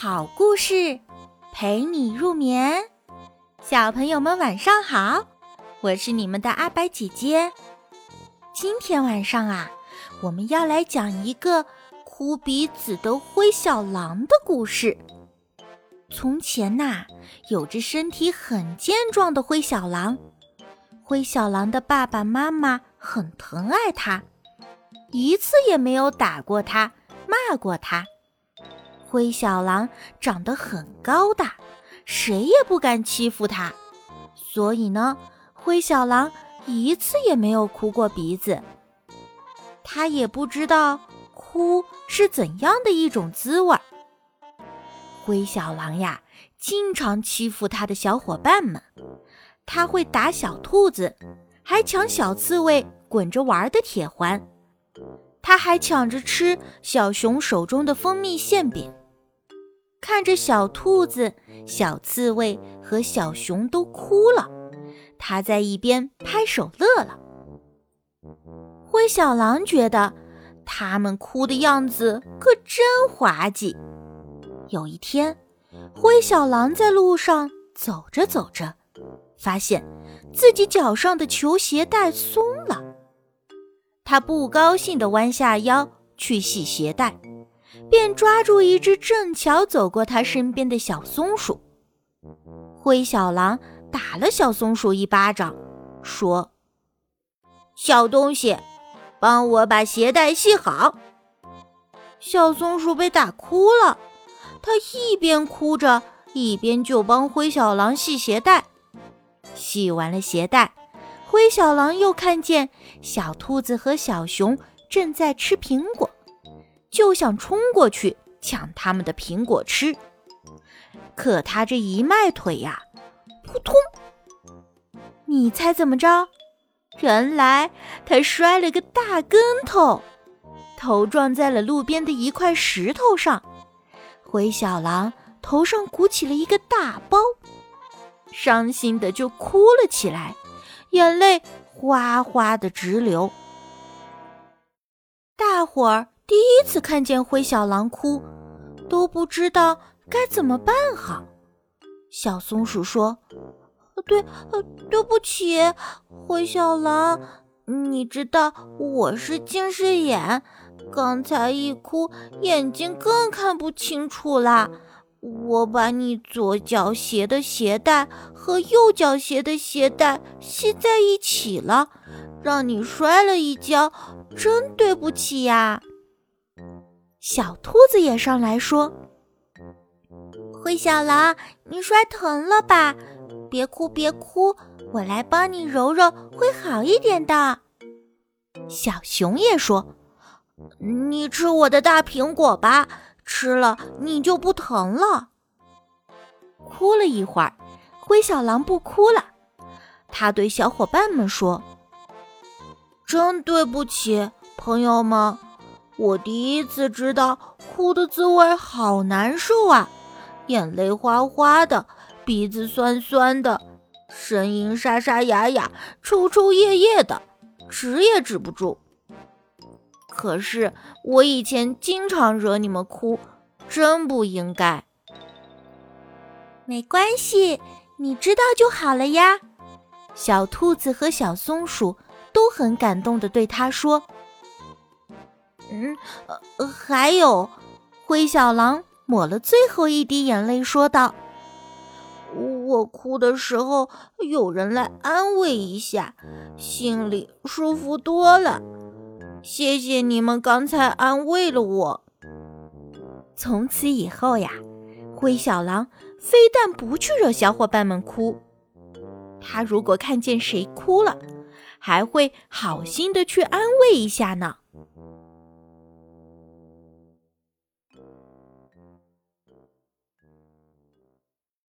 好故事陪你入眠，小朋友们晚上好，我是你们的阿白姐姐。今天晚上啊，我们要来讲一个哭鼻子的灰小狼的故事。从前呐，有只身体很健壮的灰小狼，灰小狼的爸爸妈妈很疼爱它，一次也没有打过它、骂过它。灰小狼长得很高大，谁也不敢欺负它，所以呢，灰小狼一次也没有哭过鼻子。他也不知道哭是怎样的一种滋味。灰小狼呀，经常欺负他的小伙伴们，他会打小兔子，还抢小刺猬滚着玩的铁环，他还抢着吃小熊手中的蜂蜜馅饼。看着小兔子、小刺猬和小熊都哭了，他在一边拍手乐了。灰小狼觉得他们哭的样子可真滑稽。有一天，灰小狼在路上走着走着，发现自己脚上的球鞋带松了，他不高兴地弯下腰去系鞋带。便抓住一只正巧走过他身边的小松鼠，灰小狼打了小松鼠一巴掌，说：“小东西，帮我把鞋带系好。”小松鼠被打哭了，它一边哭着，一边就帮灰小狼系鞋带。系完了鞋带，灰小狼又看见小兔子和小熊正在吃苹果。就想冲过去抢他们的苹果吃，可他这一迈腿呀，扑通！你猜怎么着？原来他摔了个大跟头，头撞在了路边的一块石头上。灰小狼头上鼓起了一个大包，伤心的就哭了起来，眼泪哗哗的直流。大伙儿。第一次看见灰小狼哭，都不知道该怎么办好。小松鼠说：“对，对不起，灰小狼，你知道我是近视眼，刚才一哭眼睛更看不清楚啦。我把你左脚鞋的鞋带和右脚鞋的鞋带系在一起了，让你摔了一跤，真对不起呀。”小兔子也上来说：“灰小狼，你摔疼了吧？别哭，别哭，我来帮你揉揉，会好一点的。”小熊也说：“你吃我的大苹果吧，吃了你就不疼了。”哭了一会儿，灰小狼不哭了，他对小伙伴们说：“真对不起，朋友们。”我第一次知道哭的滋味好难受啊，眼泪哗哗的，鼻子酸酸的，声音沙沙哑哑，抽抽噎噎的，止也止不住。可是我以前经常惹你们哭，真不应该。没关系，你知道就好了呀。小兔子和小松鼠都很感动的对他说。嗯，呃，还有，灰小狼抹了最后一滴眼泪，说道：“我哭的时候，有人来安慰一下，心里舒服多了。谢谢你们刚才安慰了我。从此以后呀，灰小狼非但不去惹小伙伴们哭，他如果看见谁哭了，还会好心的去安慰一下呢。”